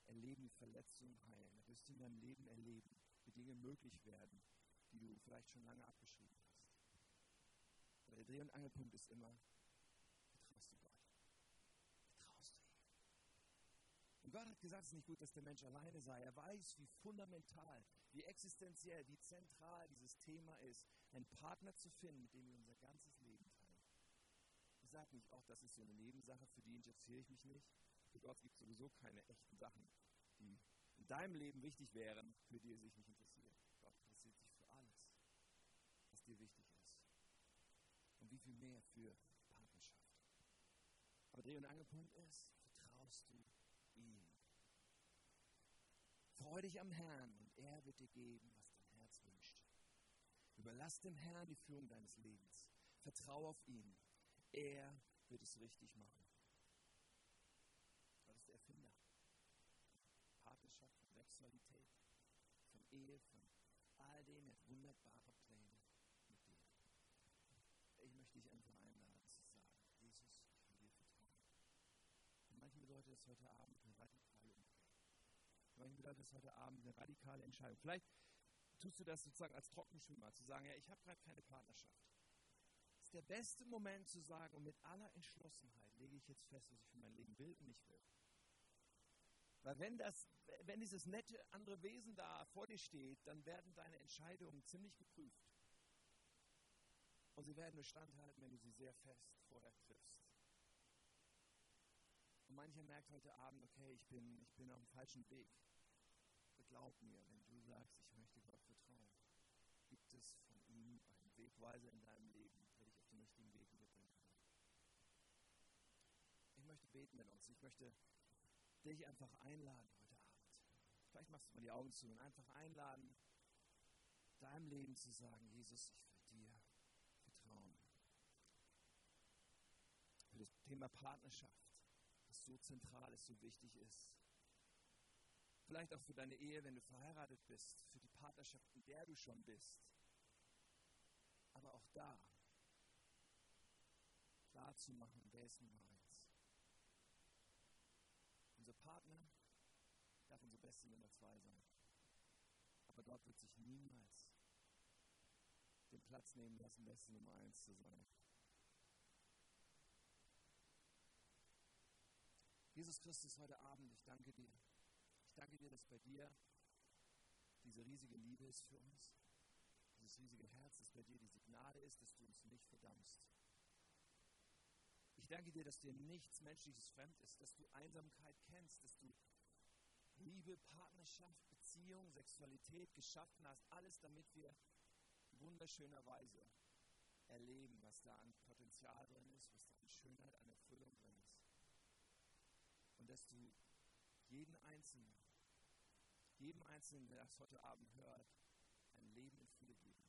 erleben, Verletzungen heilen. Du wirst in deinem Leben erleben, wie Dinge möglich werden, die du vielleicht schon lange abgeschrieben hast. Aber der Dreh- und Angelpunkt ist immer, vertraust du Gott? Vertraust du ihm? Und Gott hat gesagt, es ist nicht gut, dass der Mensch alleine sei. Er weiß, wie fundamental wie existenziell, wie zentral dieses Thema ist, einen Partner zu finden, mit dem wir unser ganzes Leben teilen. Ich sage nicht, auch das ist so eine Nebensache, für die interessiere ich mich nicht. Für Gott gibt es sowieso keine echten Sachen, die in deinem Leben wichtig wären, für die er sich nicht interessiert. Gott interessiert sich für alles, was dir wichtig ist. Und wie viel mehr für Partnerschaft. Aber Dreh- und Angelpunkt ist, vertraust du ihm? Freu dich am Herrn er wird dir geben, was dein Herz wünscht. Überlass dem Herrn die Führung deines Lebens. Vertraue auf ihn. Er wird es richtig machen. Gott ist der Erfinder. Partnerschaft, von Sexualität, von Ehe, von all dem. Er hat wunderbare Pläne mit dir. Ich möchte dich einfach einladen zu sagen, Jesus, ich will dir vertrauen. Und manchen bedeutet das heute Abend eine radikale Manchen bedeutet das heute Abend eine radikale Entscheidung. Vielleicht tust du das sozusagen als Trockenschwimmer, zu sagen, ja, ich habe gerade keine Partnerschaft. Das ist der beste Moment zu sagen, und mit aller Entschlossenheit lege ich jetzt fest, was ich für mein Leben will und nicht will. Weil wenn, das, wenn dieses nette andere Wesen da vor dir steht, dann werden deine Entscheidungen ziemlich geprüft. Und sie werden nur standhalten, wenn du sie sehr fest vorher triffst. Mancher merkt heute Abend, okay, ich bin, ich bin auf dem falschen Weg glaub mir, wenn du sagst, ich möchte Gott vertrauen, gibt es von ihm einen Weg Weise in deinem Leben, der dich auf den richtigen Weg wiederbringen kann. Ich möchte beten mit uns. Ich möchte dich einfach einladen heute Abend. Vielleicht machst du mal die Augen zu und einfach einladen, deinem Leben zu sagen, Jesus, ich will dir vertrauen. Für das Thema Partnerschaft, so zentral ist, so wichtig ist. Vielleicht auch für deine Ehe, wenn du verheiratet bist, für die Partnerschaft, in der du schon bist. Aber auch da klar zu machen, wer ist Nummer eins. Unser Partner darf unsere beste Nummer zwei sein. Aber dort wird sich niemals den Platz nehmen lassen, beste Nummer eins zu sein. Jesus Christus, heute Abend, ich danke dir. Ich danke dir, dass bei dir diese riesige Liebe ist für uns, dieses riesige Herz, dass bei dir diese Gnade ist, dass du uns nicht verdammst. Ich danke dir, dass dir nichts Menschliches fremd ist, dass du Einsamkeit kennst, dass du Liebe, Partnerschaft, Beziehung, Sexualität geschaffen hast, alles damit wir wunderschönerweise erleben, was da an Potenzial drin ist, was da an Schönheit, an. Und dass du jeden Einzelnen, jedem Einzelnen, der das heute Abend hört, ein Leben in Fülle geben.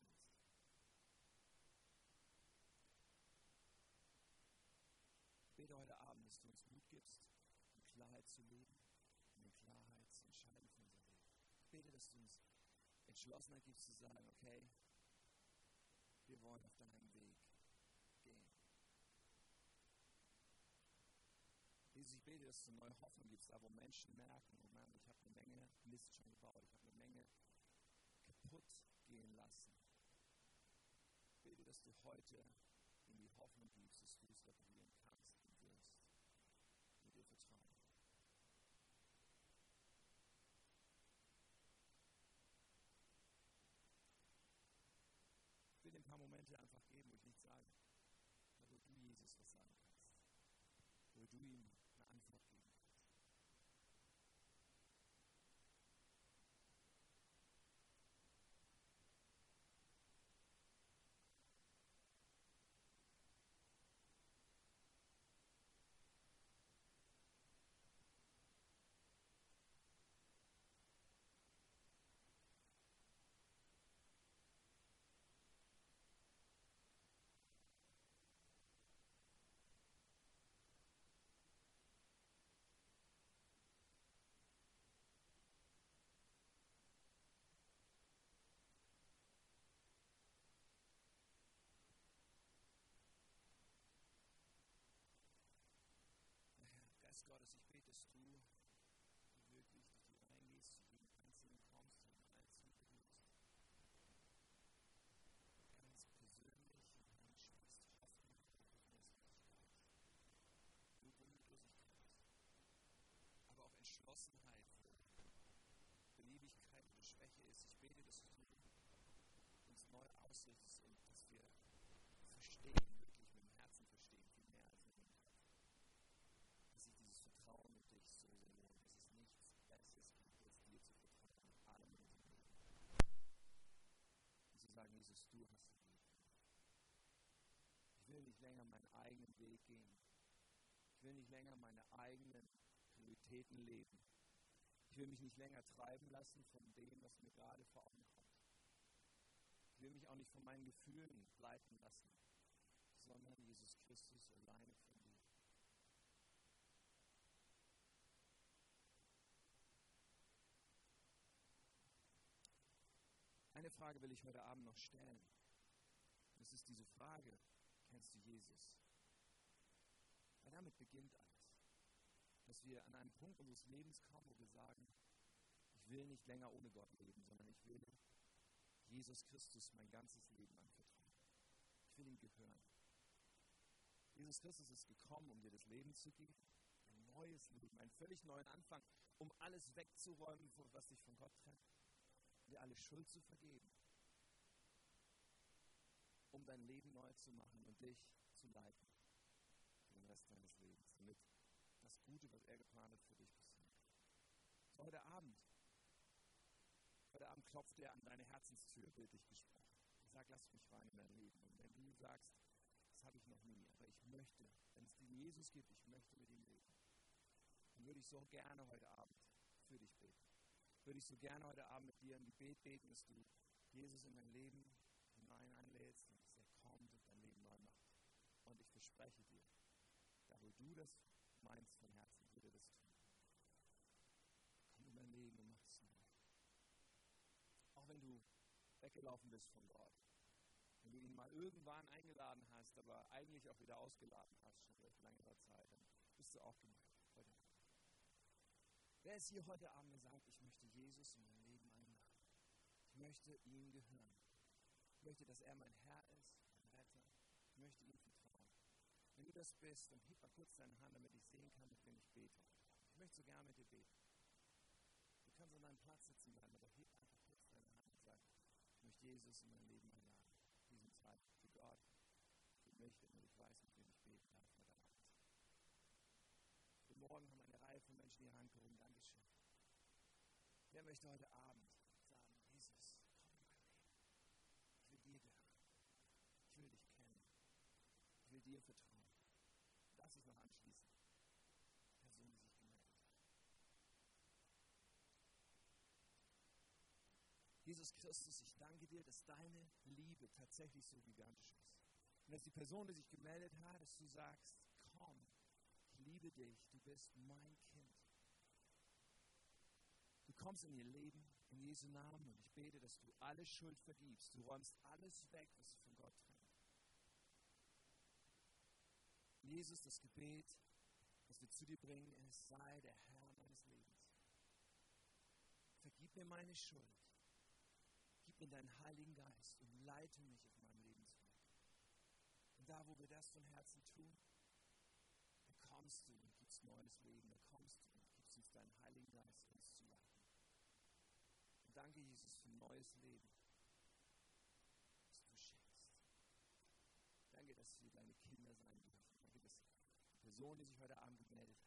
Ich bete heute Abend, dass du uns Mut gibst, in Klarheit zu leben, in Klarheit zu entscheiden für unser Leben. Ich dass du uns Entschlossenheit gibst zu sagen, okay, wir wollen auf deinem Weg gehen. Jesus, ich bete, dass du neue Hoffnung gibst, da wo Menschen merken, oh Mann, ich habe eine Menge Mist schon gebaut, ich habe eine Menge kaputt gehen lassen. Ich bete, dass du heute in die Hoffnung gibst, dass du es reparieren kannst und wirst. Und dir vertrauen. Ich will dir ein paar Momente einfach geben, wo ich nichts sage, aber du Jesus was sagen kannst, wo du ihm eine Antwort geben kannst. Geist Gottes, ich bete, dass du wirklich die reingehst, zu jedem Einzelnen kommst und Einzelnen berührst. Ganz persönlich hineinsprichst, Hoffnung, Hoffnungslosigkeit, Mutlosigkeit, aber auch Entschlossenheit, Beliebigkeit oder Schwäche ist. Ich bete, dass du uns neu ausrichtest und dass wir verstehen, wirklich mit dem Herzen verstehen, viel mehr als mit dem Kopf dass sich dieses Vertrauen in dich so sehr lohnt, dass es nichts Besseres gibt, als dir zu vertrauen, in allem in unserem Leben. Und zu sagen, Jesus, du hast das Leben. Ich will nicht länger meinen eigenen Weg gehen. Ich will nicht länger meine eigenen Prioritäten leben. Ich will mich nicht länger treiben lassen von dem, was mir gerade vor Augen kommt. Ich will mich auch nicht von meinen Gefühlen leiten lassen, sondern Jesus Christus alleine von dir. Eine Frage will ich heute Abend noch stellen. Das ist diese Frage, kennst du Jesus? Weil damit beginnt alles. Dass wir an einen Punkt unseres Lebens kommen, wo wir sagen, ich will nicht länger ohne Gott leben, sondern ich will Jesus Christus mein ganzes Leben anvertrauen. Ich will ihm gehören. Jesus Christus ist gekommen, um dir das Leben zu geben, ein neues Leben, einen völlig neuen Anfang, um alles wegzuräumen, was dich von Gott trennt dir alle Schuld zu vergeben, um dein Leben neu zu machen und dich zu leiten für den Rest deines Lebens, damit das Gute, was er geplant hat, für dich passiert. So heute Abend, heute Abend klopft er an deine Herzenstür, bildlich gesprochen. Er sag, lass mich rein in dein Leben. Und wenn du sagst, das habe ich noch nie, aber ich möchte, wenn es diesen Jesus gibt, ich möchte mit ihm leben, dann würde ich so gerne heute Abend für dich beten. Würde ich so gerne heute Abend mit dir im Gebet beten, dass du Jesus in dein Leben hinein einlädst und dass er kommt und dein Leben neu macht. Und ich verspreche dir, da wo du das meinst von Herzen, wird er das tun. Komm in dein Leben und mach es neu. Auch wenn du weggelaufen bist von Gott, wenn du ihn mal irgendwann eingeladen hast, aber eigentlich auch wieder ausgeladen hast, schon seit längerer Zeit, dann bist du auch gemeint. Wer ist hier heute Abend gesagt, ich möchte Jesus in mein Leben einladen? Ich möchte ihm gehören. Ich möchte, dass er mein Herr ist, mein Retter. Ich möchte du das bist, dann heb mal kurz deine Hand, damit ich sehen kann, mit wem ich bete. Ich möchte so gerne mit dir beten. Du kannst an deinem Platz sitzen bleiben, aber heb einfach kurz deine Hand und sag, ich möchte Jesus in mein Leben einladen. Diesen Zeit für Gott, für mich, damit ich weiß, mit wem ich beten darf heute Abend. Heute Morgen haben eine Reihe von Menschen die Hand gehoben. Dankeschön. Wer möchte heute Abend sagen, Jesus, komm in mein Leben. Ich will dir gehören. Ich will dich kennen. Ich will dir vertrauen. Lass uns noch anschließen. Person, die sich gemeldet hat. Jesus Christus, ich danke dir, dass deine Liebe tatsächlich so gigantisch ist. Und dass die Person, die sich gemeldet hat, dass du sagst, komm, ich liebe dich, du bist mein Kind. Du kommst in ihr Leben, in Jesu Namen, und ich bete, dass du alle Schuld vergibst. Du räumst alles weg, was von Gott trennt. Jesus, das Gebet, das wir zu dir bringen, ist, sei der Herr meines Lebens. Vergib mir meine Schuld. Mir deinen Heiligen Geist und leite mich auf meinem Lebensweg. Und da, wo wir das von Herzen tun, da kommst du und gibst neues Leben. Da kommst du und gibst uns deinen Heiligen Geist, uns zu leiten. Und danke, Jesus, für neues Leben, das du schenkst. Danke, dass wir deine Kinder sein dürfen. Danke, dass die Person, die sich heute Abend gemeldet hat,